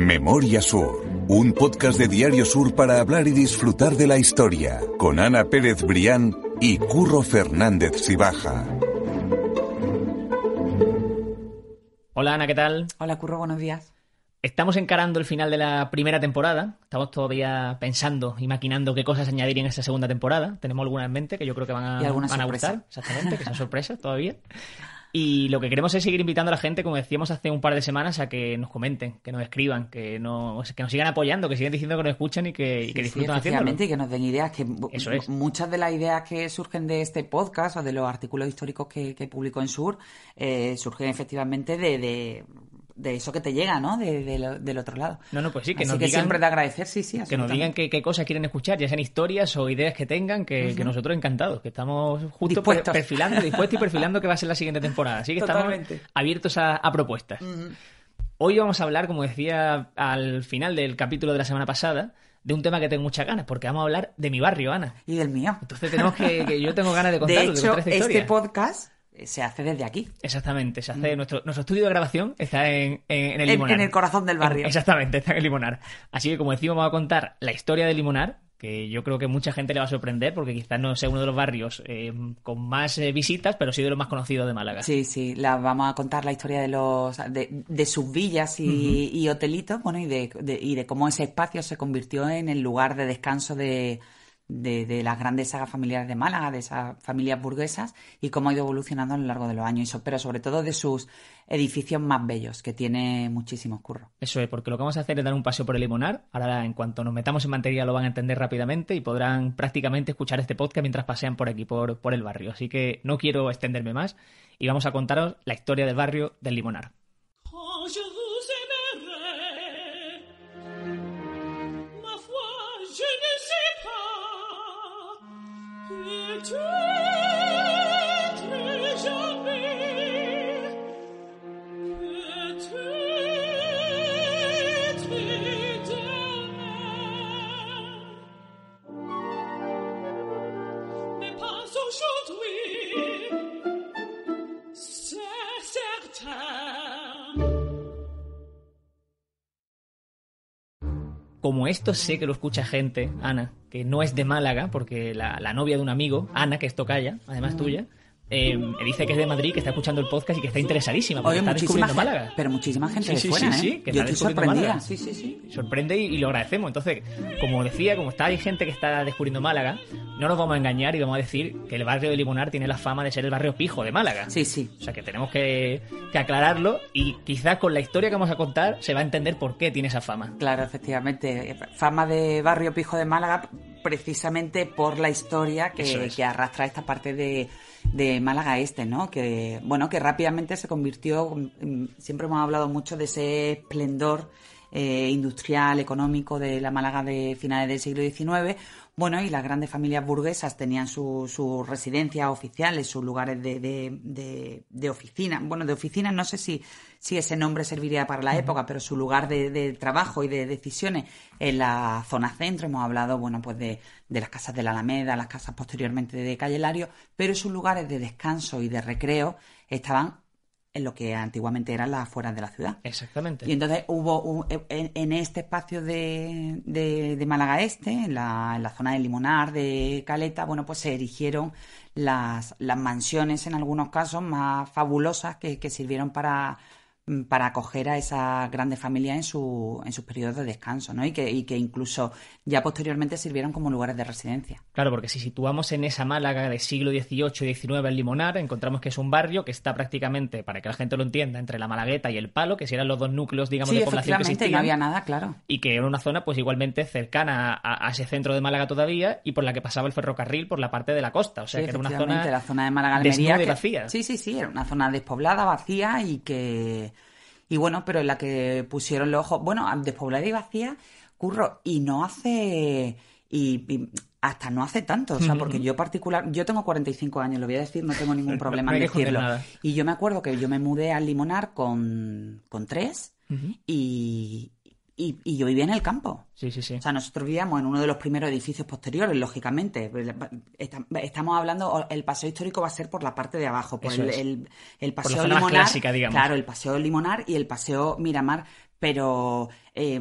Memoria Sur, un podcast de Diario Sur para hablar y disfrutar de la historia, con Ana Pérez Brián y Curro Fernández Sibaja. Hola Ana, ¿qué tal? Hola Curro, buenos días. Estamos encarando el final de la primera temporada. Estamos todavía pensando y maquinando qué cosas añadir en esta segunda temporada. Tenemos algunas en mente que yo creo que van a, Y van a gustar. Exactamente, que son sorpresas todavía. Y lo que queremos es seguir invitando a la gente, como decíamos hace un par de semanas, a que nos comenten, que nos escriban, que nos, que nos sigan apoyando, que sigan diciendo que nos escuchan y que, y que Sí, haciéndolo. efectivamente, y que nos den ideas. Que bu- Eso es. Muchas de las ideas que surgen de este podcast o de los artículos históricos que, que publicó en Sur eh, surgen efectivamente de, de, de eso que te llega, ¿no? De- de lo- del otro lado. No, no, pues sí, que Así nos que digan- siempre de agradecer, sí, sí. Que nos digan qué, cosas quieren escuchar, ya sean historias o ideas que tengan, que, que nosotros encantados, que estamos justo per- Dispuestos. perfilando, dispuestos y perfilando que va a ser la siguiente temporada. Así que Totalmente. estamos abiertos a, a propuestas. Hoy vamos a hablar, como decía al final del capítulo de la semana pasada, de un tema que tengo muchas ganas, porque vamos a hablar de mi barrio, Ana. Y del mío. Entonces tenemos que, que yo tengo ganas de contarlo, De hecho, esta este podcast se hace desde aquí. Exactamente, se hace nuestro, nuestro estudio de grabación está en, en, en el Limonar. en el corazón del barrio. Exactamente, está en el Limonar. Así que como decimos, vamos a contar la historia del Limonar, que yo creo que mucha gente le va a sorprender, porque quizás no sea uno de los barrios eh, con más eh, visitas, pero sí de los más conocidos de Málaga. Sí, sí, la, vamos a contar la historia de los de, de sus villas y, y hotelitos, bueno, y de, de- y de cómo ese espacio se convirtió en el lugar de descanso de, de, de las grandes sagas familiares de Málaga, de esas familias burguesas, y cómo ha ido evolucionando a lo largo de los años, y so- pero sobre todo de sus edificios más bellos, que tiene muchísimos curros. Eso es, porque lo que vamos a hacer es dar un paseo por el Limonar. Ahora, en cuanto nos metamos en materia, lo van a entender rápidamente y podrán prácticamente escuchar este podcast mientras pasean por aquí, por, por el barrio. Así que no quiero extenderme más y vamos a contaros la historia del barrio del Limonar. True. Como esto sé que lo escucha gente, Ana, que no es de Málaga, porque la, la novia de un amigo, Ana, que es tocaya, además tuya, eh, me dice que es de Madrid, que está escuchando el podcast y que está interesadísima, porque Oye, está descubriendo Málaga. pero muchísima gente Sí, de sí, fuera, sí, ¿eh? que Yo está estoy descubriendo sorprendida. Málaga. Sí, sí, sí. Sorprende y, y lo agradecemos. Entonces, como decía, como está hay gente que está descubriendo Málaga, no nos vamos a engañar y vamos a decir que el barrio de Limonar tiene la fama de ser el barrio pijo de Málaga. Sí, sí. O sea que tenemos que, que aclararlo y quizás con la historia que vamos a contar se va a entender por qué tiene esa fama. Claro, efectivamente. Fama de Barrio Pijo de Málaga precisamente por la historia que, es. que arrastra esta parte de, de Málaga Este, ¿no? Que, bueno, que rápidamente se convirtió, mm, siempre hemos hablado mucho de ese esplendor eh, industrial, económico de la Málaga de finales del siglo XIX. Bueno, y las grandes familias burguesas tenían sus su residencias oficiales, sus lugares de, de, de, de oficina. Bueno, de oficinas no sé si, si ese nombre serviría para la época, pero su lugar de, de trabajo y de decisiones en la zona centro. Hemos hablado, bueno, pues de, de las casas de la Alameda, las casas posteriormente de Calle Lario, pero sus lugares de descanso y de recreo estaban en lo que antiguamente eran las afueras de la ciudad. Exactamente. Y entonces hubo un- en, en este espacio de, de- de Málaga Este, en la, en la zona del Limonar, de Caleta, bueno, pues se erigieron las, las mansiones en algunos casos más fabulosas que, que sirvieron para, para acoger a esas grandes familias en, su, en sus periodos de descanso, ¿no? Y que, y que incluso ya posteriormente sirvieron como lugares de residencia. Claro, porque si situamos en esa Málaga del siglo XVIII y XIX el Limonar, encontramos que es un barrio que está prácticamente, para que la gente lo entienda, entre la Malagueta y el Palo, que si eran los dos núcleos, digamos, sí, de población que existían. no había nada, claro. y que era una zona pues igualmente cercana a, a ese centro de Málaga todavía y por la que pasaba el ferrocarril por la parte de la costa. O sea, Sí, que era una zona, la zona de Málaga Almería. y que- vacía. Sí, sí, sí, era una zona despoblada, vacía y que. Y bueno, pero en la que pusieron los ojos. Bueno, despoblada y vacía, curro, y no hace. Y, y hasta no hace tanto, o sea, porque yo particular, yo tengo 45 años, lo voy a decir, no tengo ningún problema No en decirlo. Y yo me acuerdo que yo me mudé al Limonar con, con tres y, y, y yo vivía en el campo. Sí, sí, sí. O sea, nosotros vivíamos en uno de los primeros edificios posteriores, lógicamente. Esta- Estamos hablando, el paseo histórico va a ser por la parte de abajo, por el, el- el Por la paseo zona más Limonar. clásica, digamos. Claro, el paseo Limonar y el paseo Miramar. pero eh,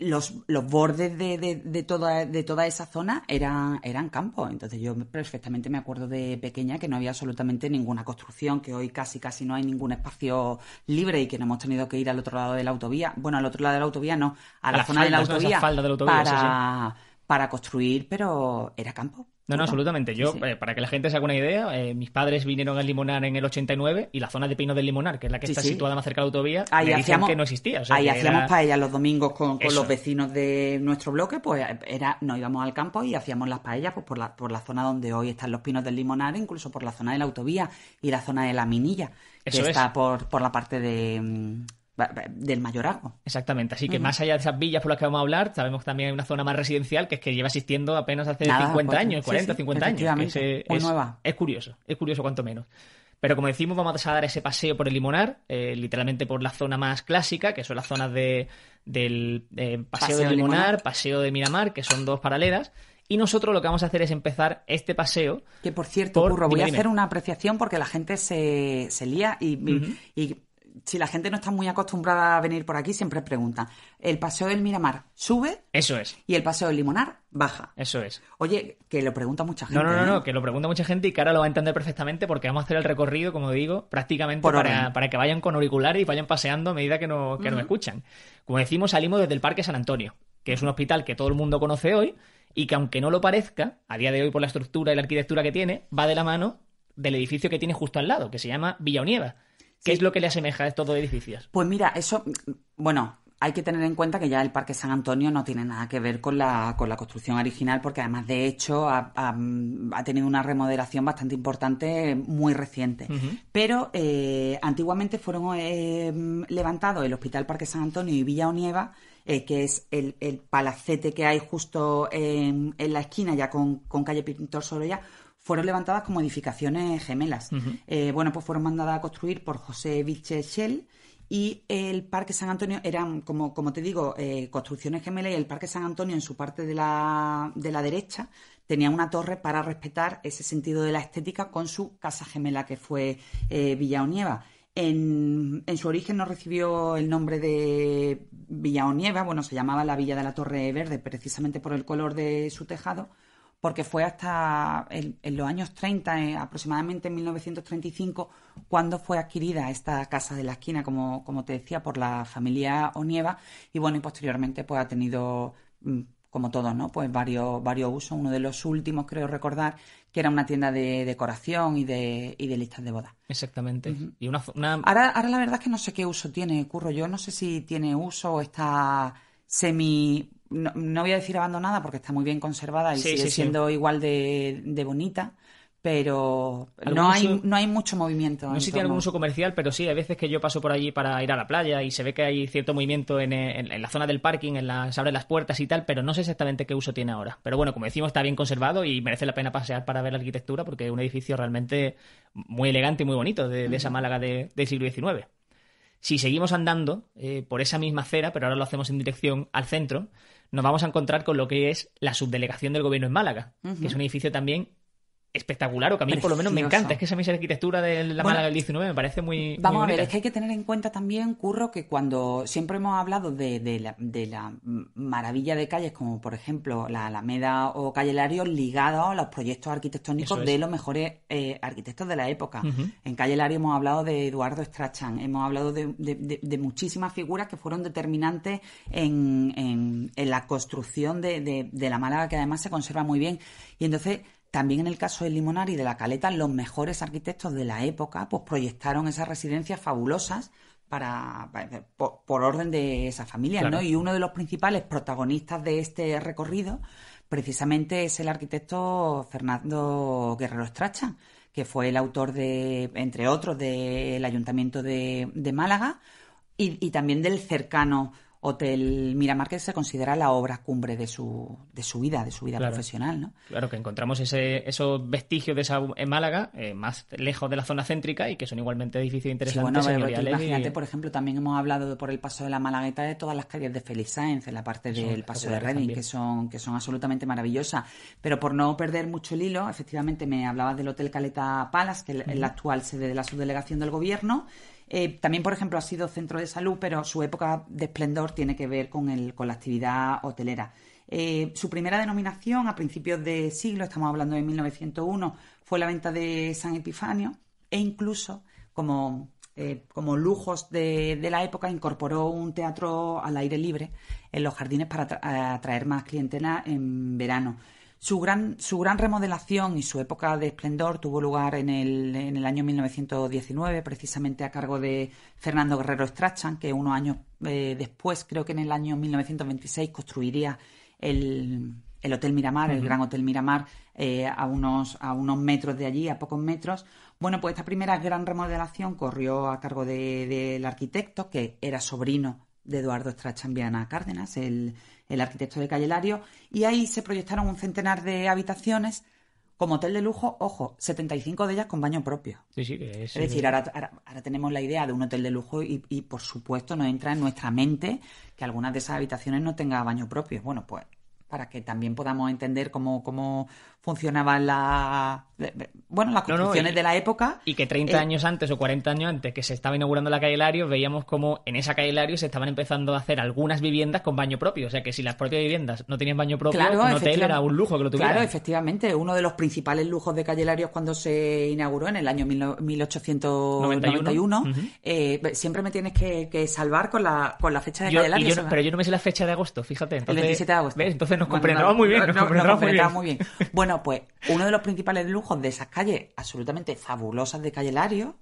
los, los bordes de, de, de toda, de toda esa zona eran, eran campos. Entonces yo perfectamente me acuerdo de pequeña que no había absolutamente ninguna construcción, que hoy casi casi no hay ningún espacio libre y que no hemos tenido que ir al otro lado de la autovía. Bueno, al otro lado de la autovía no, a, la, zona de la autovía, falda de la autovía, sí, para, para construir, pero era campo. No, no, absolutamente. Yo, Sí, sí. eh, para que la gente se haga una idea, eh, mis padres vinieron al Limonar en el 89 y la zona de Pinos del Limonar, que es la que Sí, está situada más cerca de la autovía, Ahí me dicen hacíamos, que no existía. O sea, ahí hacíamos era- paellas los domingos con, los vecinos de nuestro bloque, pues era, nos íbamos al campo y hacíamos las paellas pues, por, la, por la zona donde hoy están los pinos del Limonar, incluso por la zona de la autovía y la zona de la Minilla, que Eso es. está por, por la parte de, mm, del Mayorazgo. Exactamente. Así que más allá de esas villas por las que vamos a hablar, sabemos que también hay una zona más residencial que es que lleva existiendo apenas hace Nada, 50 pues, años, sí, 40, sí, 50 años. que Muy es, nueva. es curioso, es curioso cuanto menos. Pero como decimos, vamos a dar ese paseo por el Limonar, eh, literalmente por la zona más clásica, que son las zonas de, del eh, paseo, Paseo del Limonar, Limonar. paseo de Miramar, que son dos paralelas. Y nosotros lo que vamos a hacer es empezar este paseo. Que por cierto, Por- Curro, voy dime, a dime. hacer una apreciación porque la gente se, se lía y, y- y si la gente no está muy acostumbrada a venir por aquí, siempre preguntan. El paseo del Miramar sube Eso es, y el paseo del Limonar baja. eso es. Oye, que lo pregunta mucha gente. No, no, no, ¿eh? no, que lo pregunta mucha gente y que ahora lo va a entender perfectamente porque vamos a hacer el recorrido, como digo, prácticamente Por para, para que vayan con auriculares y vayan paseando a medida que, no, que nos escuchan. Como decimos, salimos desde el Parque San Antonio, que es un hospital que todo el mundo conoce hoy y que aunque no lo parezca, a día de hoy por la estructura y la arquitectura que tiene, va de la mano del edificio que tiene justo al lado, que se llama Villa Unieva. ¿Qué Sí. es lo que le asemeja a estos dos edificios? Pues mira, eso, bueno, hay que tener en cuenta que ya el Parque San Antonio no tiene nada que ver con la, con la construcción original, porque además, de hecho, ha, ha- ha tenido una remodelación bastante importante muy reciente. Pero eh, antiguamente fueron eh, levantados el Hospital Parque San Antonio y Villa Onieva, eh, que es el, el palacete que hay justo en, en la esquina, ya con, con calle Pintor Sorolla, fueron levantadas como edificaciones gemelas. Eh, bueno, pues fueron mandadas a construir por José Vilche-Schell y el Parque San Antonio eran, como, como te digo, eh, construcciones gemelas y el Parque San Antonio en su parte de la, de la derecha tenía una torre para respetar ese sentido de la estética con su casa gemela que fue eh, Villa Onieva. En, en su origen no recibió el nombre de Villa Onieva, bueno, se llamaba la Villa de la Torre Verde precisamente por el color de su tejado, porque fue hasta en, en los años 30, eh, aproximadamente en 1935, cuando fue adquirida esta casa de la esquina, como, como te decía, por la familia Onieva, y bueno, y posteriormente pues ha tenido, mm, como todo, ¿no? Pues varios, varios usos. Uno de los últimos, creo recordar, que era una tienda de decoración y de, y de listas de bodas. Exactamente. Y una- Ahora, ahora la verdad es que no sé qué uso tiene, Curro. Yo no sé si tiene uso o está semi... No, no voy a decir abandonada porque está muy bien conservada y Sí, sigue sí, sí. siendo igual de, de bonita, pero ¿Algún no hay, no hay mucho movimiento. No sé si tiene algún uso comercial, pero sí, hay veces que yo paso por allí para ir a la playa y se ve que hay cierto movimiento en, en- en la zona del parking, en la, se abren las puertas y tal, pero no sé exactamente qué uso tiene ahora. Pero bueno, como decimos, está bien conservado y merece la pena pasear para ver la arquitectura porque es un edificio realmente muy elegante y muy bonito de, de esa Málaga de- del siglo XIX. Si seguimos andando eh, por esa misma acera, pero ahora lo hacemos en dirección al centro, nos vamos a encontrar con lo que es la subdelegación del gobierno en Málaga, que es un edificio también espectacular, o que a mí por lo menos me encanta. Es que esa misma arquitectura de la Bueno, Málaga del 19 me parece muy. Vamos muy a ver, bonita. es que hay que tener en cuenta también, Curro, que cuando siempre hemos hablado de, de la, de la maravilla de calles, como por ejemplo la Alameda o Calle Lario, ligados a los proyectos arquitectónicos es. de los mejores eh, arquitectos de la época. En Calle Lario hemos hablado de Eduardo Strachan, hemos hablado de, muchísimas figuras que fueron determinantes en, en- en la construcción de la Málaga, que además se conserva muy bien. Y entonces también en el caso del Limonar y de la Caleta, los mejores arquitectos de la época pues proyectaron esas residencias fabulosas para, para- por, por orden de esa familia, Claro. ¿no? Y uno de los principales protagonistas de este recorrido precisamente es el arquitecto Fernando Guerrero Estracha, que fue el autor de, entre otros, del Ayuntamiento de, de Málaga y, y también del cercano Hotel Miramar, que se considera la obra cumbre de su, de su vida, de su vida Claro. profesional, ¿no? Claro, que encontramos ese, esos vestigios de esa en Málaga, eh, más lejos de la zona céntrica y que son igualmente edificios Sí, interesantes, bueno, pero señoriales y- imagínate, por ejemplo, también hemos hablado de- por el paso de la Malagueta de todas las calles de Félix Sáenz, en la parte del paso de Reading, que son, que son absolutamente maravillosas. Pero por no perder mucho el hilo, efectivamente me hablabas del Hotel Caleta Palace, que es la actual sede de la subdelegación del gobierno. Eh, también, por ejemplo, ha sido centro de salud, pero su época de esplendor tiene que ver con, el, con la actividad hotelera. Eh, su primera denominación a principios de siglo, estamos hablando de 1901, fue la venta de San Epifanio e incluso como, eh, como lujos de, de la época incorporó un teatro al aire libre en los jardines para atra- atraer más clientela en verano. Su gran, su gran remodelación y su época de esplendor tuvo lugar en el, en el año 1919, precisamente a cargo de Fernando Guerrero Strachan, que unos años eh, después, creo que en el año 1926, construiría el, el Hotel Miramar, el Gran Hotel Miramar, eh, a, unos, a unos metros de allí, a pocos metros. Bueno, pues esta primera gran remodelación corrió a cargo de- del arquitecto, que era sobrino de Eduardo Strachan Viana Cárdenas, el, el arquitecto de Calle Lario, y ahí se proyectaron un centenar de habitaciones como hotel de lujo, ojo, 75 de ellas con baño propio. Sí, sí, que es. Es decir, ahora, ahora, ahora tenemos la idea de un hotel de lujo y, y, por supuesto nos entra en nuestra mente que algunas de esas habitaciones no tengan baño propio. Bueno, pues para que también podamos entender cómo, cómo funcionaban la, bueno, las No, no, construcciones y- de la época. Y que 30 Eh, años antes o 40 años antes que se estaba inaugurando la calle Lario, veíamos como en esa calle Lario se estaban empezando a hacer algunas viviendas con baño propio. O sea que si las propias viviendas no tenían baño propio, Claro, un hotel era un lujo que lo tuviera. Claro, efectivamente. Uno de los principales lujos de Calle Larios cuando se inauguró en el año mil- 1891. Ujú. eh, siempre me tienes que, que salvar con la, con la fecha de Yo- Calle yo no- pero yo no me sé la fecha de agosto, fíjate. El Entonces, 27 de agosto. ¿ves? Entonces nos Bueno, comprendamos muy bien. no, Nos comprendamos muy bien. bien. Bueno, pues uno de los principales lujos de esas calles absolutamente fabulosas de Calle Lario,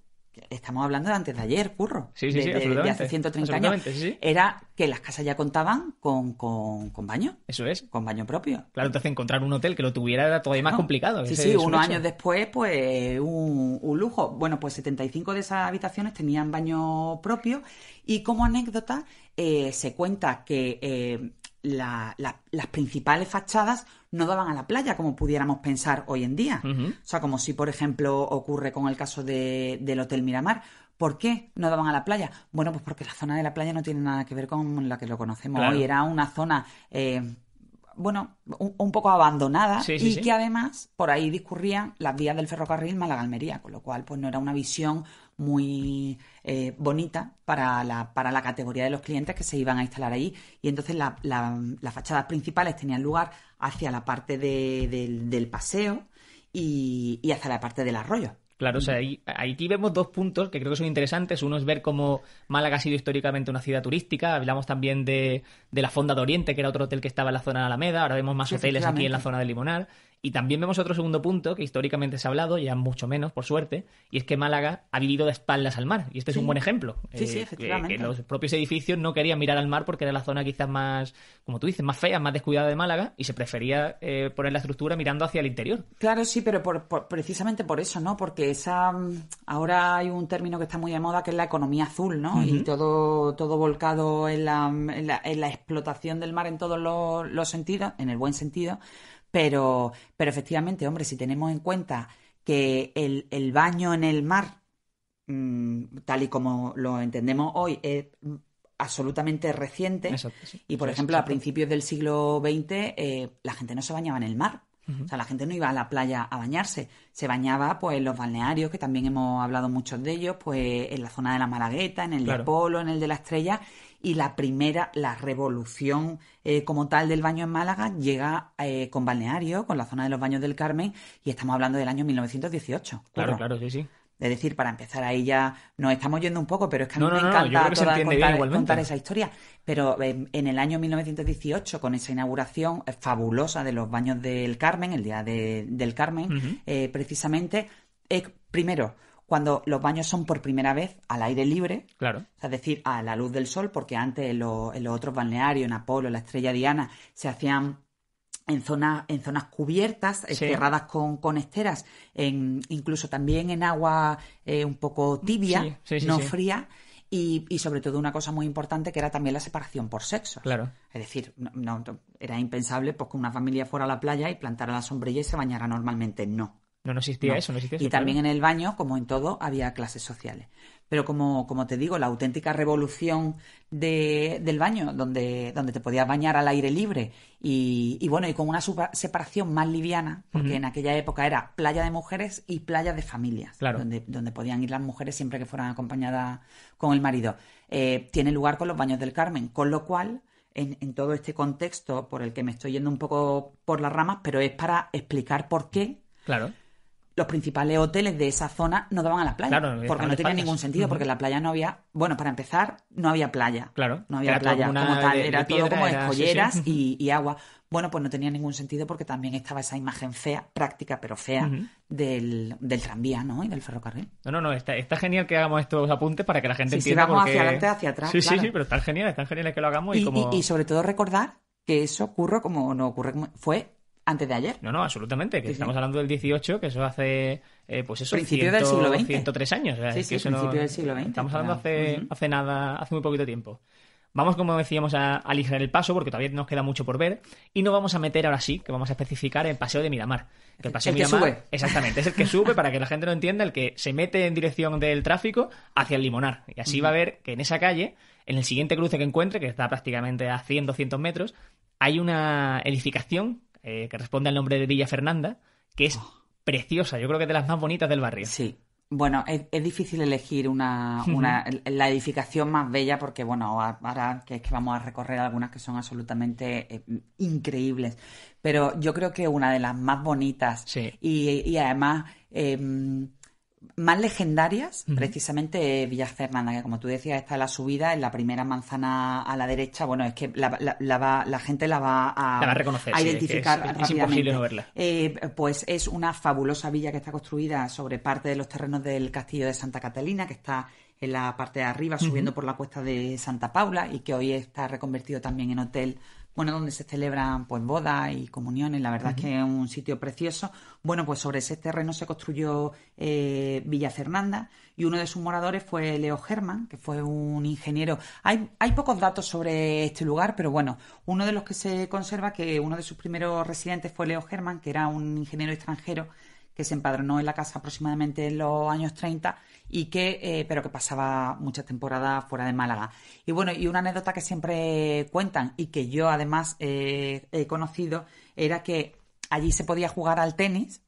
estamos hablando de antes de ayer, curro, Sí, sí, de, sí, de- hace 130 años, Absolutamente, sí, sí. era que las casas ya contaban con, con, con baño, Eso es. con baño propio. Claro, entonces encontrar un hotel que lo tuviera era todavía más complicado. Sí, sí, unos hecho. años después, pues un, un lujo. Bueno, pues 75 de esas habitaciones tenían baño propio y como anécdota eh, se cuenta que eh, la- la- las principales fachadas no daban a la playa como pudiéramos pensar hoy en día. O sea, como si, por ejemplo, ocurre con el caso de- del Hotel Miramar. ¿Por qué no daban a la playa? Bueno, pues porque la zona de la playa no tiene nada que ver con la que lo conocemos Claro. hoy. Era una zona, eh, bueno, un, un poco abandonada Sí, sí, y sí. que además por ahí discurrían las vías del ferrocarril Málaga-Almería, con lo cual pues no era una visión muy eh, bonita para la, para la categoría de los clientes que se iban a instalar ahí. Y entonces la- la- las fachadas principales tenían lugar hacia la parte de- del, del paseo y, y hacia la parte del arroyo. Claro, o sea, ahí- aquí vemos dos puntos que creo que son interesantes. Uno es ver cómo Málaga ha sido históricamente una ciudad turística. Hablamos también de, de la Fonda de Oriente, que era otro hotel que estaba en la zona de Alameda. Ahora vemos más hoteles aquí en la zona de Limonar. Y también vemos otro segundo punto que históricamente se ha hablado, ya mucho menos, por suerte, y es que Málaga ha vivido de espaldas al mar. Y este es un buen ejemplo. Sí, sí, Eh, efectivamente. Que, los propios edificios no querían mirar al mar porque era la zona quizás más, como tú dices, más fea, más descuidada de Málaga, y se prefería eh, poner la estructura mirando hacia el interior. Claro, sí, pero por- por- precisamente por eso, ¿no? Porque esa mm, ahora hay un término que está muy de moda que es la economía azul, ¿no? Y todo, todo volcado en la, en la, en la explotación del mar en todos los, los sentidos, en el buen sentido. Pero, pero efectivamente, hombre, si tenemos en cuenta que el, el baño en el mar, mm, tal y como lo entendemos hoy, es absolutamente reciente. Exacto, sí. Y por ejemplo, a principios del siglo XX, eh, la gente no se bañaba en el mar. O sea, la gente no iba a la playa a bañarse. Se bañaba, pues, en los balnearios, que también hemos hablado muchos de ellos, pues, en la zona de la Malagueta, en el Claro. de Polo, en el de la Estrella. Y la primera, la revolución eh, como tal del baño en Málaga llega eh, con balneario, con la zona de los baños del Carmen, y estamos hablando del año 1918. Claro, Curro. claro, sí, sí. Es decir, para empezar ahí ya nos estamos yendo un poco, pero es que a mí No, me no, encanta toda- contar, esa historia. Pero eh, en el año 1918, con esa inauguración eh, fabulosa de los baños del Carmen, el día de- del Carmen, eh, precisamente, eh, primero, cuando los baños son por primera vez al aire libre, Claro. es decir, a la luz del sol, porque antes en, los- en los otros balnearios, en Apolo, en la Estrella Diana, se hacían en zonas, en zonas cubiertas, Sí. cerradas con, con esteras, en, incluso también en agua eh, un poco tibia, Sí, sí, sí, no fría, y, y sobre todo una cosa muy importante que era también la separación por sexos. Claro. Es decir, no, no- era impensable pues, que una familia fuera a la playa y plantara la sombrilla y se bañara normalmente. No. No, no existía No. eso, no existía eso. Y también en el baño, como en todo, había clases sociales. pero como, como te digo, la auténtica revolución de- del baño, donde, donde te podías bañar al aire libre y, y bueno, y con una separación más liviana, porque en aquella época era playa de mujeres y playa de familias, Claro. donde, donde podían ir las mujeres siempre que fueran acompañadas con el marido. Eh, tiene lugar con los baños del Carmen, con lo cual, en, en todo este contexto por el que me estoy yendo un poco por las ramas, pero es para explicar por qué Claro. Los principales hoteles de esa zona no daban a la playa. Claro, porque no tenía ningún sentido, porque en la playa no había. Bueno, para empezar, no había playa. Claro, No había playa como tal, de- era de todo como era- sí, escolleras sí. Y, y agua. Bueno, pues no tenía ningún sentido porque también estaba esa imagen fea, práctica pero fea, del, del tranvía, ¿no? Y del ferrocarril. No, no, no, está, está genial que hagamos estos apuntes para que la gente Sí, sí, entienda. vamos porque- hacia adelante, hacia atrás, Sí, sí, claro. sí, pero están genial, están geniales que lo hagamos y, Y, como. y- y sobre todo recordar que eso ocurre como no ocurre, fue antes de ayer. No, no, absolutamente, que Sí, sí. estamos hablando del 18, que eso hace, eh, pues eso, Principio 100, del siglo XX. 103 años. o sea, Sí, sí, que eso no- principio del siglo XX, Estamos hablando claro. hace, hace nada, hace muy poquito tiempo. Vamos, como decíamos, a a aligerar el paso porque todavía nos queda mucho por ver y nos vamos a meter ahora sí, que vamos a especificar el paseo de Miramar. Que el paseo El de que Miramar, sube. exactamente, es el que sube para que la gente lo entienda, el que se mete en dirección del tráfico hacia el Limonar. Y así va a ver que en esa calle, en el siguiente cruce que encuentre, que está prácticamente a 100, 200 metros, hay una edificación eh, que responde al nombre de Villa Fernanda, que es preciosa, yo creo que es de las más bonitas del barrio. Sí. Bueno, es, es difícil elegir una, una- la edificación más bella porque, bueno, ahora que es que vamos a recorrer algunas que son absolutamente eh, increíbles. Pero yo creo que una de las más bonitas Sí. y, y además eh, más legendarias, precisamente Villa Fernanda, que como tú decías, está en la subida, en la primera manzana a la derecha. Bueno, es que la, la- la va- la gente la va a, La va a reconocer, a sí, es que identificar es- es rápidamente. imposible no verla. Eh, pues es una fabulosa villa que está construida sobre parte de los terrenos del castillo de Santa Catalina, que está en la parte de arriba, subiendo por la cuesta de Santa Paula y que hoy está reconvertido también en hotel, bueno, donde se celebran pues bodas y comuniones. La verdad es que es un sitio precioso. Bueno, pues sobre ese terreno se construyó eh, Villa Fernanda y uno de sus moradores fue Leo Germán, que fue un ingeniero. Hay, hay pocos datos sobre este lugar, pero bueno, uno de los que se conserva que uno de sus primeros residentes fue Leo Germán, que era un ingeniero extranjero que se empadronó en la casa aproximadamente en los años 30 y que eh, pero que pasaba muchas temporadas fuera de Málaga. Y bueno, y una anécdota que siempre cuentan y que yo además eh, he conocido era que allí se podía jugar al tenis,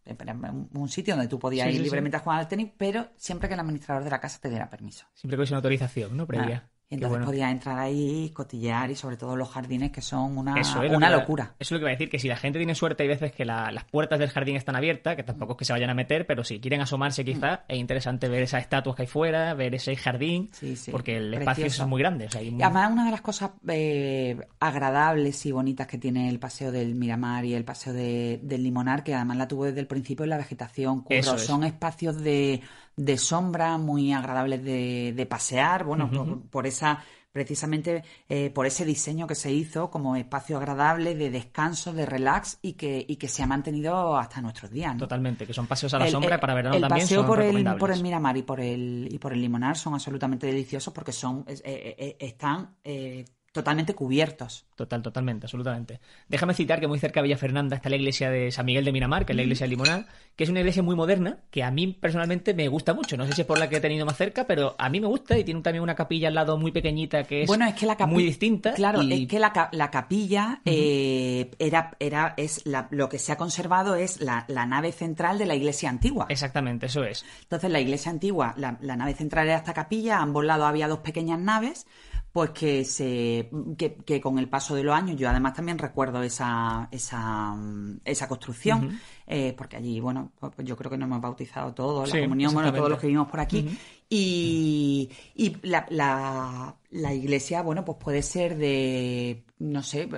un, sitio donde tú podías Sí, ir sí, sí. libremente a jugar al tenis, pero siempre que el administrador de la casa te diera permiso. Siempre que hubiese una autorización, ¿no? Previa. Ah, entonces bueno. podías entrar ahí, cotillear y sobre todo los jardines que son una, Eso es lo una que locura. Eso es lo que va a decir, que si la gente tiene suerte, hay veces que la- las puertas del jardín están abiertas, que tampoco es que se vayan a meter, pero si quieren asomarse quizás, es interesante ver esas estatuas que hay fuera, ver ese jardín, Sí, sí, porque el espacio precioso. es muy grande. o sea, hay Y muy- además una de las cosas eh, agradables y bonitas que tiene el paseo del Miramar y el paseo de- del Limonar, que además la tuvo desde el principio en la vegetación, curro. Eso es. son espacios de, de sombra muy agradables de, de pasear, bueno, por, por esa precisamente eh, por ese diseño que se hizo como espacio agradable de descanso, de relax y que, y que se ha mantenido hasta nuestros días. ¿no? Totalmente, que son paseos a la El- sombra el- para verano el también paseo son por el, por el Miramar y por el y por el Limonar son absolutamente deliciosos porque son es- eh, eh, están eh, totalmente cubiertos. Total, totalmente, absolutamente. Déjame citar que muy cerca de Villa Fernanda está la iglesia de San Miguel de Miramar, que es la iglesia de Limonar, que es una iglesia muy moderna, que a mí personalmente me gusta mucho. No sé si es por la que he tenido más cerca, pero a mí me gusta y tiene también una capilla al lado muy pequeñita que es, bueno, es que la muy distinta. Claro, y- es que la, la capilla eh, era era es la- lo que se ha conservado es la, la nave central de la iglesia antigua. Exactamente, eso es. Entonces, la iglesia antigua, la, la nave central era esta capilla, a ambos lados había dos pequeñas naves, pues que se que, que con el paso de los años, yo además también recuerdo esa, esa, mm, esa construcción, eh, porque allí, bueno, pues yo creo que nos hemos bautizado todos, la comunión, bueno, todos los que vivimos por aquí. Y, y la, la, la iglesia, bueno, pues puede ser de, no sé,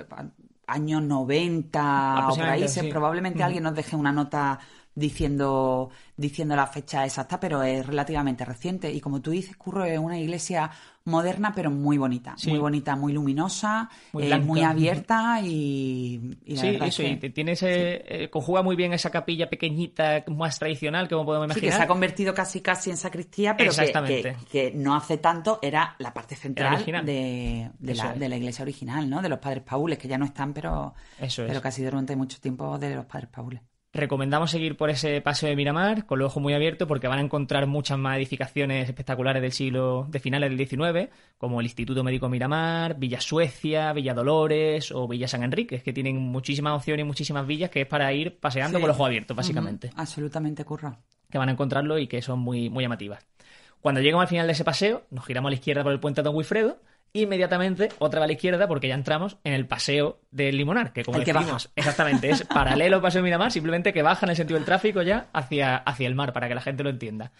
años 90 o por ahí, sí. probablemente alguien nos deje una nota diciendo diciendo la fecha exacta, pero es relativamente reciente. Y como tú dices, Curro es una iglesia moderna, pero muy bonita. Sí. Muy bonita, muy luminosa, Muy eh, muy abierta y, y la Sí, es y tiene ese, eh, conjuga muy bien esa capilla pequeñita, más tradicional, como podemos Sí, que imaginar. se ha convertido casi casi en sacristía, pero que, Exactamente. que- que no hace tanto era la parte central de, de la, es. de la iglesia original, ¿no? De los padres paules, que ya no están, pero, Eso es. pero casi durante mucho tiempo de los padres paules. Recomendamos seguir por ese paseo de Miramar con el ojo muy abierto porque van a encontrar muchas más edificaciones espectaculares del siglo de finales del XIX, como el Instituto Médico Miramar, Villa Suecia, Villa Dolores o Villa San Enrique, que tienen muchísimas opciones y muchísimas villas que es para ir paseando Sí. con el ojo abierto, básicamente absolutamente, curra. que van a encontrarlo y que son muy, muy llamativas. Cuando llegamos al final de ese paseo, nos giramos a la izquierda por el puente Don Wilfredo, inmediatamente otra vez a la izquierda porque ya entramos en el paseo del Limonar, que como El que decimos, exactamente, es paralelo al paseo de Miramar, simplemente que baja en el sentido del tráfico ya hacia, hacia el mar, para que la gente lo entienda.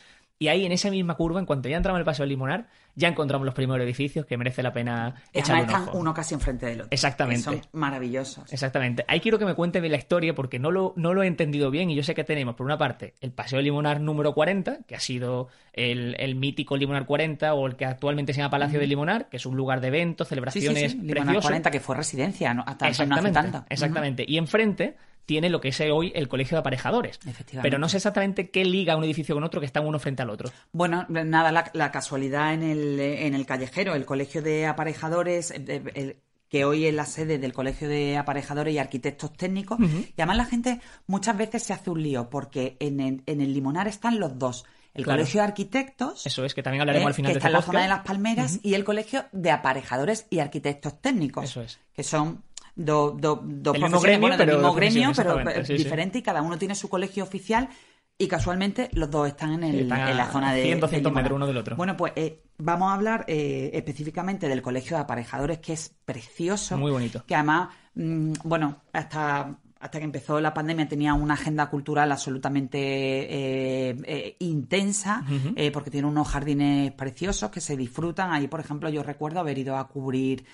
Y ahí, en esa misma curva, en cuanto ya entramos en el paseo del Limonar, ya encontramos los primeros edificios que merece la pena además un están ojo. uno casi enfrente del otro. Exactamente. Son maravillosos. Exactamente. Ahí quiero que me cuenten bien la historia porque no lo, no lo he entendido bien y yo sé que tenemos, por una parte, el Paseo Limonar número 40, que ha sido el, el mítico Limonar 40 o el que actualmente se llama Palacio de Limonar, que es un lugar de eventos, Sí, sí, celebraciones sí. Limonar precioso. 40, que fue residencia ¿no? hasta hace no hace Exactamente, tanto. exactamente. Y enfrente tiene lo que es hoy el Colegio de Aparejadores. Efectivamente. Pero no sé exactamente qué liga un edificio con otro que están uno frente al otro. Bueno, nada, la, la casualidad en el, en el callejero, el colegio de aparejadores, eh, eh, el- que hoy es la sede del colegio de aparejadores y arquitectos técnicos, y además la gente muchas veces se hace un lío, porque en el, en el Limonar están los dos, el Claro. colegio de arquitectos, Eso es, que también hablaremos eh, al final que de está este en la zona de las palmeras, y el colegio de aparejadores y arquitectos técnicos, Eso es. que son do- do- dos Del mismo profesiones, gremio, bueno, del pero mismo dos gremio, profesiones, pero exactamente, sí, sí. diferente, y cada uno tiene su colegio oficial. Y casualmente los dos están en, el, Están a en la zona de 100, 200 del Limonar. metros uno del otro. Bueno, pues eh, vamos a hablar eh, específicamente del colegio de aparejadores, que es precioso. Muy bonito. Que además, mm, bueno, hasta, hasta que empezó la pandemia tenía una agenda cultural absolutamente eh, eh, intensa, eh, porque tiene unos jardines preciosos que se disfrutan. Ahí, por ejemplo, yo recuerdo haber ido a cubrir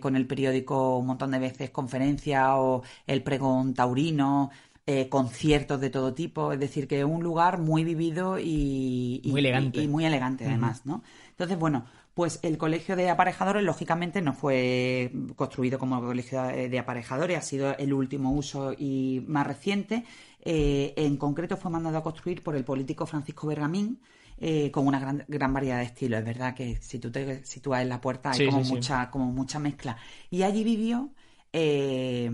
con el periódico un montón de veces conferencias o el pregón taurino. conciertos de todo tipo, es decir, que es un lugar muy vivido y, y- Muy elegante. y- y muy elegante además, ¿no? Entonces, bueno, pues el colegio de aparejadores, lógicamente, no fue construido como colegio de aparejadores, ha sido el último uso y más reciente. Eh, en concreto, fue mandado a construir por el político Francisco Bergamín. eh, con una gran, gran variedad de estilos. Es verdad que si tú te sitúas en la puerta hay Sí, como, sí, sí. mucha, como mucha mezcla. Y allí vivió eh,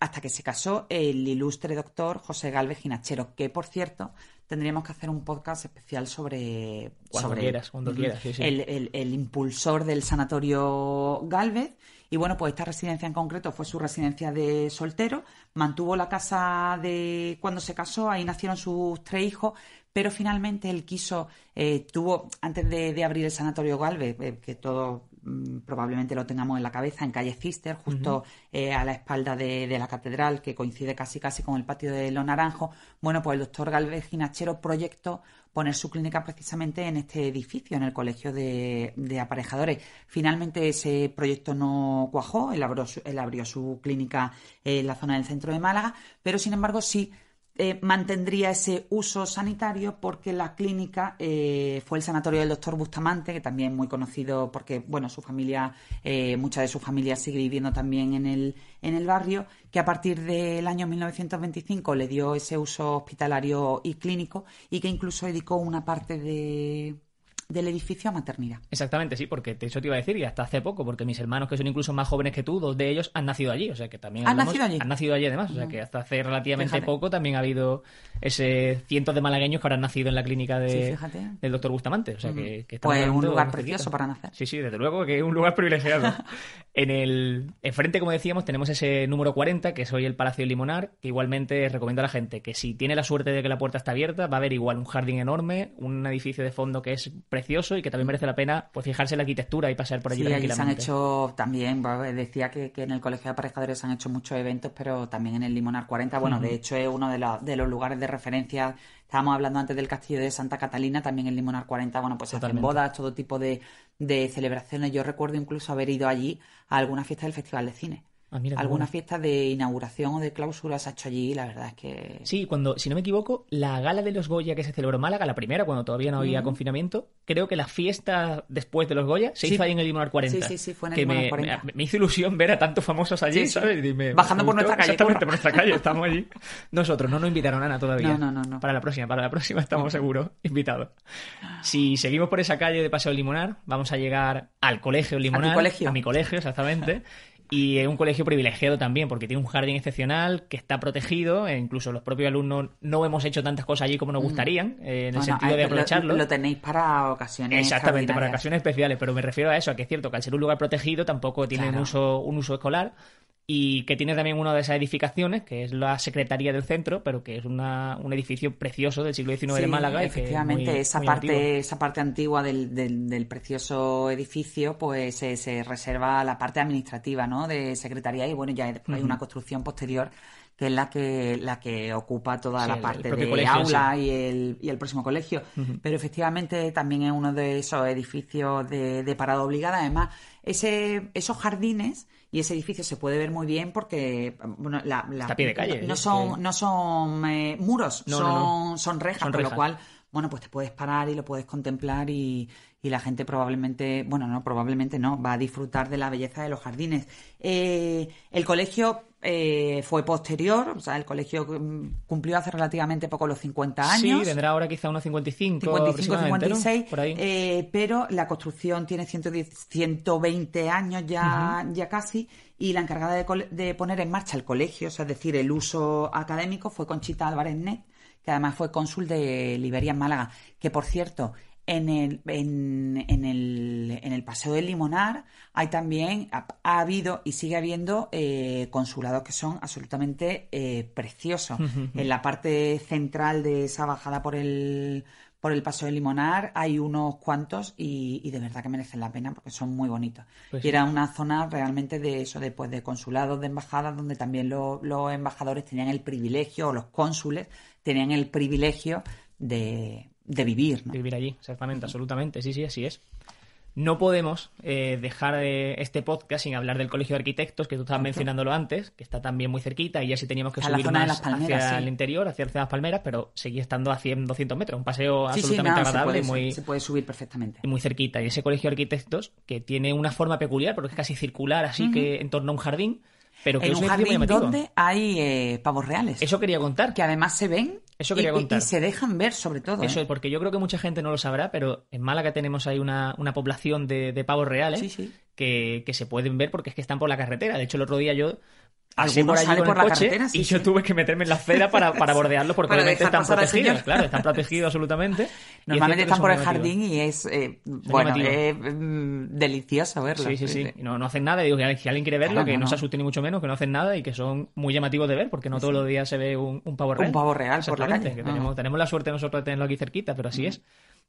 hasta que se casó el ilustre doctor José Galvez Ginachero, que por cierto tendríamos que hacer un podcast especial sobre, Cuando sobre quieras, cuando quieras, sí, sí. El, el- el impulsor del sanatorio Galvez. Y bueno, pues esta residencia en concreto fue su residencia de soltero. Mantuvo la casa de cuando se casó, ahí nacieron sus tres hijos, pero finalmente él quiso, eh, tuvo, antes de, de abrir el sanatorio Galvez, eh, que todos probablemente lo tengamos en la cabeza, en calle Cister, justo eh, a la espalda de, de la catedral, que coincide casi casi con el patio de Los Naranjos. Bueno, pues el doctor Galvez Ginachero proyectó poner su clínica precisamente en este edificio, en el colegio de, de aparejadores. Finalmente ese proyecto no cuajó, él abrió, su, él abrió su clínica en la zona del centro de Málaga, pero sin embargo sí eh, mantendría ese uso sanitario porque la clínica eh, fue el sanatorio del doctor Bustamante, que también muy conocido porque, bueno, su familia, eh, mucha de su familia sigue viviendo también en el, en el barrio, que a partir del año 1925 le dio ese uso hospitalario y clínico y que incluso dedicó una parte de, del edificio a maternidad. Exactamente, sí, porque eso te iba a decir, y hasta hace poco, porque mis hermanos, que son incluso más jóvenes que tú, dos de ellos han nacido allí, o sea que también ¿Han hablamos- nacido allí? Han nacido allí además, o sea que hasta hace relativamente Fíjate. poco también ha habido ese cientos de malagueños que ahora han nacido en la clínica de, Sí, del doctor Bustamante, o sea que, que Pues un lugar precioso para nacer. Sí, sí, desde luego que es un lugar privilegiado. en el enfrente, como decíamos, tenemos ese número 40, que es hoy el Palacio Limonar, que igualmente recomiendo a la gente que si tiene la suerte de que la puerta está abierta, va a haber igual un jardín enorme, un edificio de fondo que es precioso y que también merece la pena pues fijarse en la arquitectura y pasear por allí Sí, allí se han tranquilamente. hecho también, decía que, que en el Colegio de Aparejadores se han hecho muchos eventos, pero también en el Limonar 40. Bueno, de hecho es uno de, la- de los lugares de referencia. Estábamos hablando antes del castillo de Santa Catalina, también en Limonar 40. Bueno, pues se hacen Totalmente. bodas, todo tipo de, de celebraciones. Yo recuerdo incluso haber ido allí a alguna fiesta del Festival de Cine. Ah, mira, alguna bueno. fiesta de inauguración o de clausura se ha hecho allí, la verdad es que... Sí, cuando, si no me equivoco, la gala de los Goya que se celebró en Málaga, la primera, cuando todavía no había confinamiento, creo que la fiesta después de los Goya se Sí. hizo ahí en el Limonar 40. Sí, sí, sí, fue en el que Limonar me, 40. Me, me hizo ilusión ver a tantos famosos allí, Sí, sí. ¿sabes? Y me- Bajando me por nuestra calle, Exactamente, por nuestra calle, estamos allí. Nosotros, no nos invitaron a Ana todavía. No, no, no, no. Para la próxima, para la próxima estamos seguros invitados. Si seguimos por esa calle de Paseo Limonar, vamos a llegar al colegio Limonar. colegio. A mi colegio, exactamente. Y es un colegio privilegiado también, porque tiene un jardín excepcional que está protegido, e incluso los propios alumnos no hemos hecho tantas cosas allí como nos gustarían, eh, en el sentido ah, de lo- aprovecharlo. Lo, tenéis para ocasiones Exactamente, para ocasiones especiales, pero me refiero a eso, a que es cierto que al ser un lugar protegido tampoco tiene un, uso, un uso escolar y que tiene también una de esas edificaciones, que es la Secretaría del Centro, pero que es una, un edificio precioso del siglo XIX de Málaga. y que es efectivamente, muy- esa muy parte, antiguo. esa parte antigua del, del- del precioso edificio, pues se, se reserva a la parte administrativa, ¿no? De secretaría y bueno, ya hay una construcción posterior que es la que la que ocupa toda Sí, la parte de colegio sí. aula y el y el próximo colegio. Pero efectivamente también es uno de esos edificios de, de parada obligada. Además, ese esos jardines y ese edificio se puede ver muy bien porque bueno, la, la- Está a pie de calle, no es son que- no son eh, muros, No, son, no, son rejas, Son con lo cual bueno, pues te puedes parar y lo puedes contemplar y, y la gente probablemente, bueno, no, probablemente no, va a disfrutar de la belleza de los jardines. Eh, el colegio eh, fue posterior, o sea, el colegio mm, cumplió hace relativamente poco los 50 años. Sí, tendrá ahora quizá unos 55, 55, aproximadamente, ¿no? 56, Por ahí. eh, pero la construcción tiene 110, 120 años ya, ya casi, y la encargada de, de poner en marcha el colegio, o sea, es decir, el uso académico, fue Conchita Álvarez Net, que además fue cónsul de Liberia en Málaga, que por cierto, en el, en, en el, en el Paseo del Limonar hay también, ha, ha habido y sigue habiendo eh, consulados que son absolutamente eh, preciosos. En la parte central de esa bajada por el, por el Paseo del Limonar hay unos cuantos y, y de verdad que merecen la pena porque son muy bonitos. Pues y era una zona realmente de eso, de, pues, de consulados, de embajadas, donde también lo- los embajadores tenían el privilegio, o los cónsules tenían el privilegio de, de vivir. ¿no? Vivir allí, exactamente, absolutamente, sí, sí, así es. No podemos eh, dejar eh, este podcast sin hablar del Colegio de Arquitectos, que tú estabas mencionándolo antes, que está también muy cerquita y ya sí teníamos que A subir de más Palmeras, hacia sí. el interior, hacia las Palmeras, pero seguía estando a 100, 200 metros, un paseo Sí, sí, absolutamente se agradable puede, muy, se puede subir perfectamente. y muy cerquita. Y ese Colegio de Arquitectos, que tiene una forma peculiar, porque es casi circular, así que en torno a un jardín, pero que En es un jardín donde hay eh, pavos reales. Eso quería contar. que además se ven Eso quería y, contar. y se dejan ver sobre todo. Eso ¿eh? es, porque yo creo que mucha gente no lo sabrá, pero en Málaga tenemos ahí una, una población de, de pavos reales Sí, sí. Que, que se pueden ver porque es que están por la carretera. De hecho, el otro día yo Algunos por con por la coche carretera, sí, y yo sí. tuve que meterme en la acera para, para bordearlos porque Para obviamente están protegidos. Claro, están protegidos absolutamente. Es Normalmente que están por el jardín y es eh, bueno, es mm, delicioso verlo. Sí, sí, sí. No, no hacen nada. Digo, si alguien quiere verlo, Claro, que no, no, se asuste ni mucho menos, que no hacen nada y que son muy llamativos de ver, porque no todos los días se ve un, un pavo real. Un pavo real por la calle. que tenemos, tenemos la suerte nosotros de tenerlo aquí cerquita, pero así es.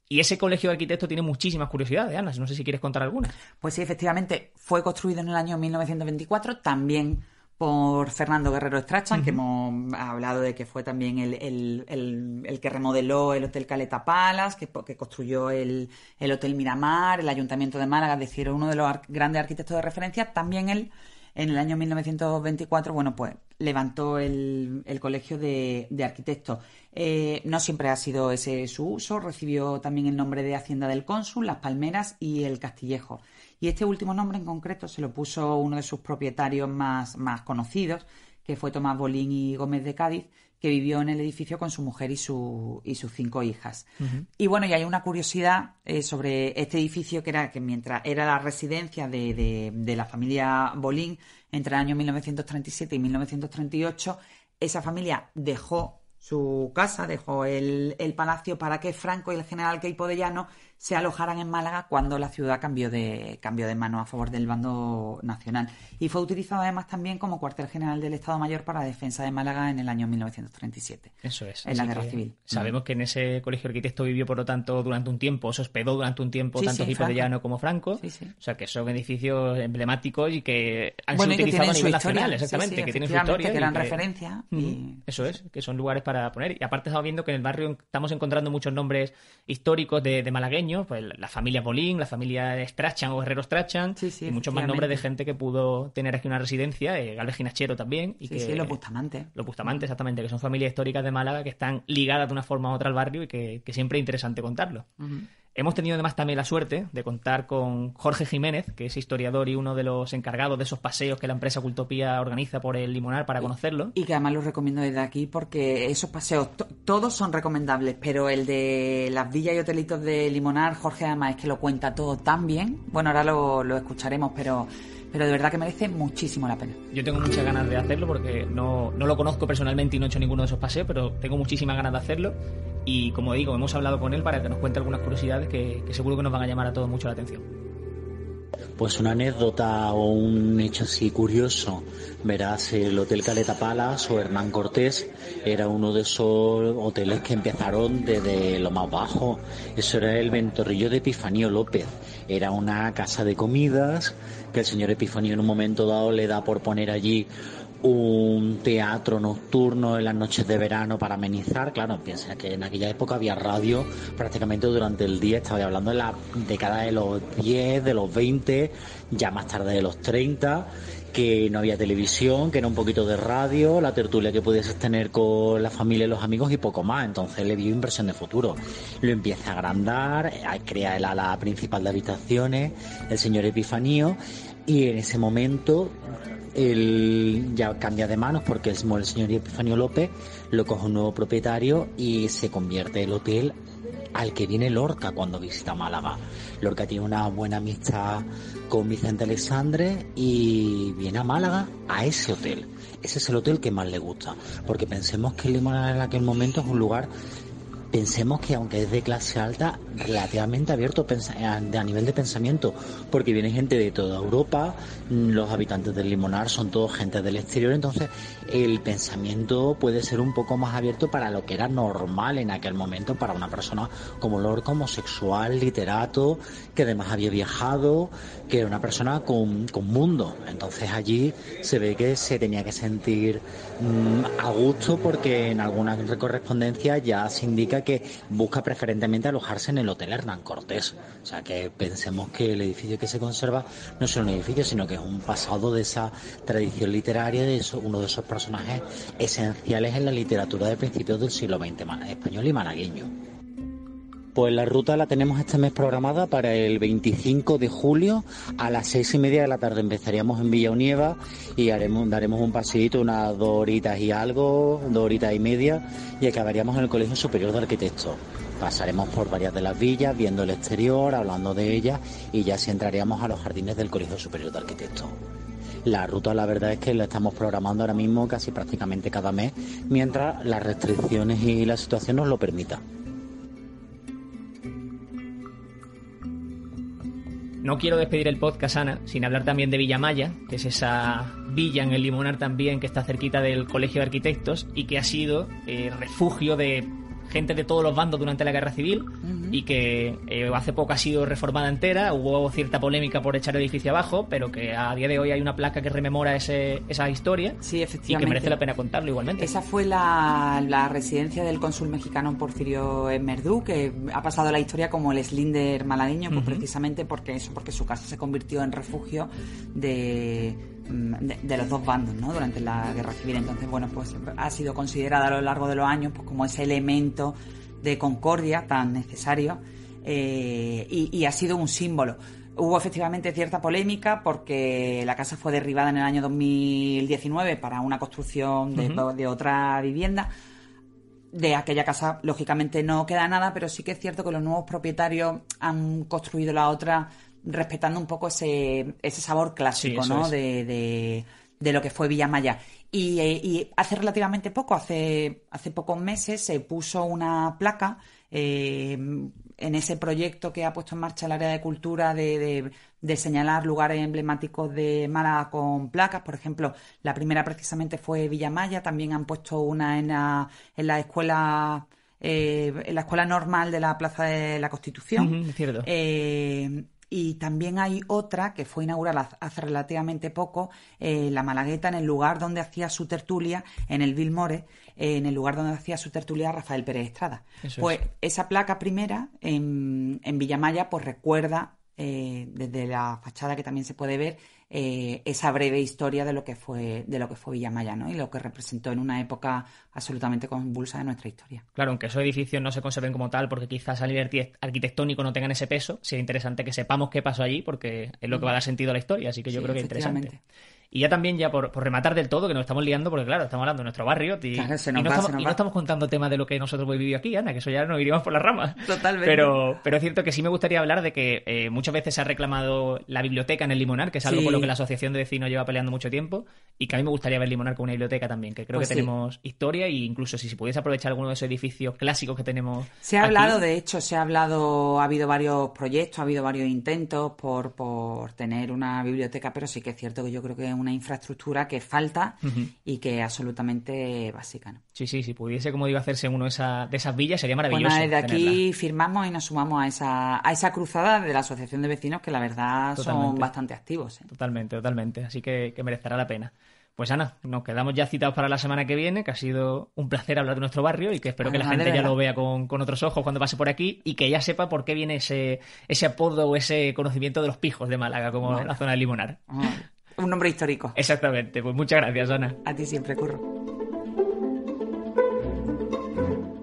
Y ese colegio de arquitectos tiene muchísimas curiosidades, Ana. No sé si quieres contar algunas. Pues sí, efectivamente, fue construido en el año 1924, también por Fernando Guerrero Strachan, que hemos hablado de que fue también el, el- el- el que remodeló el Hotel Caleta Palas, que, que construyó el, el Hotel Miramar, el Ayuntamiento de Málaga, es decir, uno de los ar- grandes arquitectos de referencia. También él, en el año 1924, bueno, pues levantó el, Colegio de, de Arquitectos. Eh, no siempre ha sido ese su uso, recibió también el nombre de Hacienda del Cónsul, Las Palmeras y el Castillejo. Y este último nombre en concreto se lo puso uno de sus propietarios más, más conocidos, que fue Tomás Bolín y Gómez de Cádiz, que vivió en el edificio con su mujer y, su, y sus cinco hijas. Y bueno, y hay una curiosidad eh, sobre este edificio que era que mientras era la residencia de, de- de la familia Bolín entre el año 1937 y 1938, esa familia dejó su casa, dejó el, el palacio para que Franco y el general Queipo de Llano se alojaran en Málaga cuando la ciudad cambió de, cambió de mano a favor del bando nacional. Y fue utilizado además también como cuartel general del Estado Mayor para la defensa de Málaga en el año 1937. Eso es. En la guerra civil. Sabemos que en ese colegio de arquitectos vivió, por lo tanto, durante un tiempo, se hospedó durante un tiempo Sí, tanto sí, Hipo de. Llano como Franco. Sí, sí. O sea, que son edificios emblemáticos y que han Bueno, sido utilizados a nivel nacional, exactamente, que tienen su historia. que y eran referencia y- Eso es, que son lugares para poner. Y aparte estamos viendo que en el barrio estamos encontrando muchos nombres históricos de, de malagueños, pues la familia Bolín, la familia Strachan o Guerrero Strachan, Sí, sí, y muchos más nombres de gente que pudo tener aquí una residencia, eh, Galvez Ginachero también. Y Sí, que, sí, los Bustamante. Los Bustamante, exactamente, que son familias históricas de Málaga que están ligadas de una forma u otra al barrio y que, que siempre es interesante contarlo. Hemos tenido además también la suerte de contar con Jorge Jiménez, que es historiador y uno de los encargados de esos paseos que la empresa Cultopía organiza por el Limonar para conocerlo. Y que además los recomiendo desde aquí porque esos paseos to- todos son recomendables, pero el de las villas y hotelitos de Limonar, Jorge además es que lo cuenta todo tan bien. Bueno, ahora lo, lo escucharemos, pero, pero de verdad que merece muchísimo la pena. Yo tengo muchas ganas de hacerlo porque no, no lo conozco personalmente y no he hecho ninguno de esos paseos, pero tengo muchísimas ganas de hacerlo. Y como digo, hemos hablado con él para que nos cuente algunas curiosidades que, que seguro que nos van a llamar a todos mucho la atención. Pues una anécdota o un hecho así curioso. Verás, el Hotel Caleta Palas o Hernán Cortés era uno de esos hoteles que empezaron desde lo más bajo. Eso era el Ventorrillo de Epifanio López. Era una casa de comidas que el señor Epifanio en un momento dado le da por poner allí un teatro nocturno en las noches de verano para amenizar. Claro, piensa que en aquella época había radio prácticamente durante el día, estaba hablando de la década de los 10, de los 20, ya más tarde de los 30 que no había televisión, que era un poquito de radio, la tertulia que pudieses tener con la familia y los amigos y poco más. Entonces le dio inversión de futuro. Lo empieza a agrandar, crea el ala principal de habitaciones, el señor Epifanio, y en ese momento él ya cambia de manos porque el, el señor Epifanio López lo coge un nuevo propietario y se convierte el hotel al que viene Lorca cuando visita Málaga. Lorca tiene una buena amistad con Vicente Alexandre y viene a Málaga a ese hotel. Ese es el hotel que más le gusta, porque pensemos que Lima en aquel momento es un lugar pensemos que aunque es de clase alta, relativamente abierto a nivel de pensamiento, porque viene gente de toda Europa, los habitantes del Limonar son todos gente del exterior, entonces el pensamiento puede ser un poco más abierto para lo que era normal en aquel momento para una persona como Lorca, homosexual, literato, que además había viajado, que era una persona con, con mundo. Entonces allí se ve que se tenía que sentir mmm, a gusto porque en alguna correspondencia ya se indica que busca preferentemente alojarse en el Hotel Hernán Cortés. O sea que pensemos que el edificio que se conserva no es un edificio, sino que es un pasado de esa tradición literaria, de eso, uno de esos personajes esenciales en la literatura de principios del siglo XX español y malagueño. Pues la ruta la tenemos este mes programada para el 25 de julio a las seis y media de la tarde. Empezaríamos en Villa Unieva y haremos, daremos un paseíto, unas dos horitas y algo, dos horitas y media, y acabaríamos en el Colegio Superior de Arquitectos. Pasaremos por varias de las villas, viendo el exterior, hablando de ellas, y ya sí entraríamos a los jardines del Colegio Superior de Arquitectos. La ruta la verdad es que la estamos programando ahora mismo casi prácticamente cada mes, mientras las restricciones y la situación nos lo permita. No quiero despedir el podcast, Ana, sin hablar también de Villamaya, que es esa villa en el Limonar también que está cerquita del Colegio de Arquitectos y que ha sido eh, refugio de gente de todos los bandos durante la guerra civil uh -huh. y que eh, hace poco ha sido reformada entera. Hubo cierta polémica por echar el edificio abajo, pero que a día de hoy hay una placa que rememora ese, esa historia sí, y que merece la pena contarlo igualmente. Esa fue la, la residencia del cónsul mexicano Porfirio Merdú, que ha pasado la historia como el Slinder malagueño, pues uh -huh. precisamente porque eso, porque su casa se convirtió en refugio de de, de, los dos bandos ¿no? durante la guerra civil entonces bueno pues ha sido considerada a lo largo de los años pues como ese elemento de concordia tan necesario eh, y, y, ha sido un símbolo hubo efectivamente cierta polémica porque la casa fue derribada en el año 2019 para una construcción de, uh -huh. de otra vivienda de aquella casa, lógicamente, no queda nada, pero sí que es cierto que los nuevos propietarios han construido la otra respetando un poco ese, ese sabor clásico, sí, ¿no? De, de, de, lo que fue Villamaya. Y, eh, y, hace relativamente poco, hace, hace pocos meses, se puso una placa eh, en ese proyecto que ha puesto en marcha el área de cultura de, de, de, señalar lugares emblemáticos de Málaga con placas. Por ejemplo, la primera precisamente fue Villamaya, también han puesto una en la, en la escuela. Eh, en la escuela normal de la Plaza de la Constitución. Uh -huh, cierto. Eh, y también hay otra que fue inaugurada hace relativamente poco, eh, la Malagueta, en el lugar donde hacía su tertulia, en el Vilmore, eh, en el lugar donde hacía su tertulia Rafael Pérez Estrada. Eso pues es. esa placa primera en, en Villamaya pues recuerda eh, desde la fachada que también se puede ver eh, esa breve historia de lo que fue de lo que fue Villamaya ¿no? y lo que representó en una época absolutamente convulsa de nuestra historia. Claro, aunque esos edificios no se conserven como tal porque quizás a nivel arquitectónico no tengan ese peso, sería interesante que sepamos qué pasó allí porque es lo que va a dar sentido a la historia, así que yo sí, creo que es interesante. Y ya también, ya por, por rematar del todo, que nos estamos liando, porque claro, estamos hablando de nuestro barrio y, Claro, y no, va, estamos, y no estamos contando temas de lo que nosotros hemos vivido aquí, Ana, que eso ya nos iríamos por las ramas. Totalmente. Pero, pero es cierto que sí me gustaría hablar de que eh, muchas veces se ha reclamado la biblioteca en el Limonar, que es algo Sí. con lo que la Asociación de Vecinos lleva peleando mucho tiempo, y que a mí me gustaría ver Limonar con una biblioteca también, que creo Pues que sí. tenemos historia e incluso si se pudiese aprovechar alguno de esos edificios clásicos que tenemos. Se ha aquí. hablado, de hecho, se ha hablado, ha habido varios proyectos, ha habido varios intentos por, por tener una biblioteca, pero sí que es cierto que yo creo que es una infraestructura que falta y que es absolutamente básica. ¿no? Sí, sí, si pudiese, como digo, hacerse uno de, esa- de esas villas sería Pues maravilloso. nada, desde tenerla. aquí firmamos y nos sumamos a esa, a esa cruzada de la Asociación de Vecinos que la verdad son bastante activos. ¿eh? Totalmente, totalmente. Así que, que merecerá la pena. Pues Ana, nos quedamos ya citados para la semana que viene, que ha sido un placer hablar de nuestro barrio y que espero que la gente ya lo vea con, con otros ojos cuando pase por aquí y que ya sepa por qué viene ese, ese apodo o ese conocimiento de los pijos de Málaga, como la zona de Limonar. Un nombre histórico. Exactamente, pues muchas gracias, Ana. A ti siempre, Curro.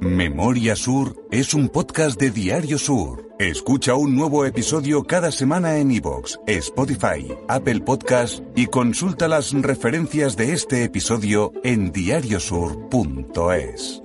Memoria Sur es un podcast de Diario Sur. Escucha un nuevo episodio cada semana en iVoox, Spotify, Apple Podcast y consulta las referencias de este episodio en diariosur.es.